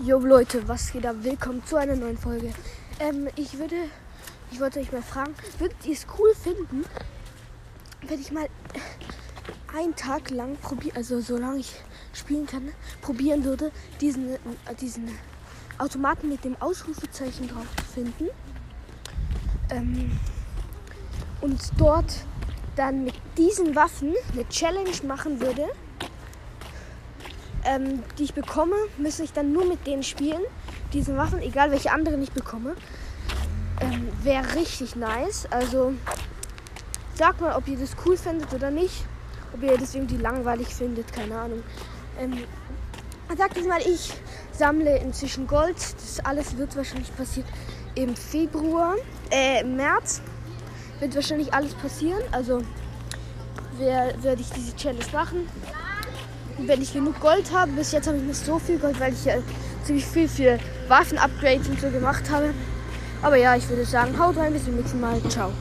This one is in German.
Jo Leute, was geht ab? Willkommen zu einer neuen Folge. Ähm, ich würde, ich wollte euch mal fragen, würdet ihr es cool finden, wenn ich mal einen Tag lang probieren, also solange ich spielen kann, probieren würde, diesen, äh, diesen Automaten mit dem Ausrufezeichen drauf zu finden. Ähm, und dort dann mit diesen Waffen eine Challenge machen würde ähm, die ich bekomme, müsste ich dann nur mit denen spielen. Diese Waffen, egal welche anderen ich bekomme. Ähm, Wäre richtig nice. Also sagt mal, ob ihr das cool findet oder nicht. Ob ihr das irgendwie langweilig findet, keine Ahnung. Ähm, sagt jetzt mal, ich sammle inzwischen Gold. Das alles wird wahrscheinlich passiert im Februar, äh, im März. Wird wahrscheinlich alles passieren. Also werde ich diese Challenge machen wenn ich genug Gold habe, bis jetzt habe ich nicht so viel Gold, weil ich ja ziemlich viel für Waffen-Upgrades und so gemacht habe. Aber ja, ich würde sagen, haut rein, bis zum nächsten Mal. Ciao.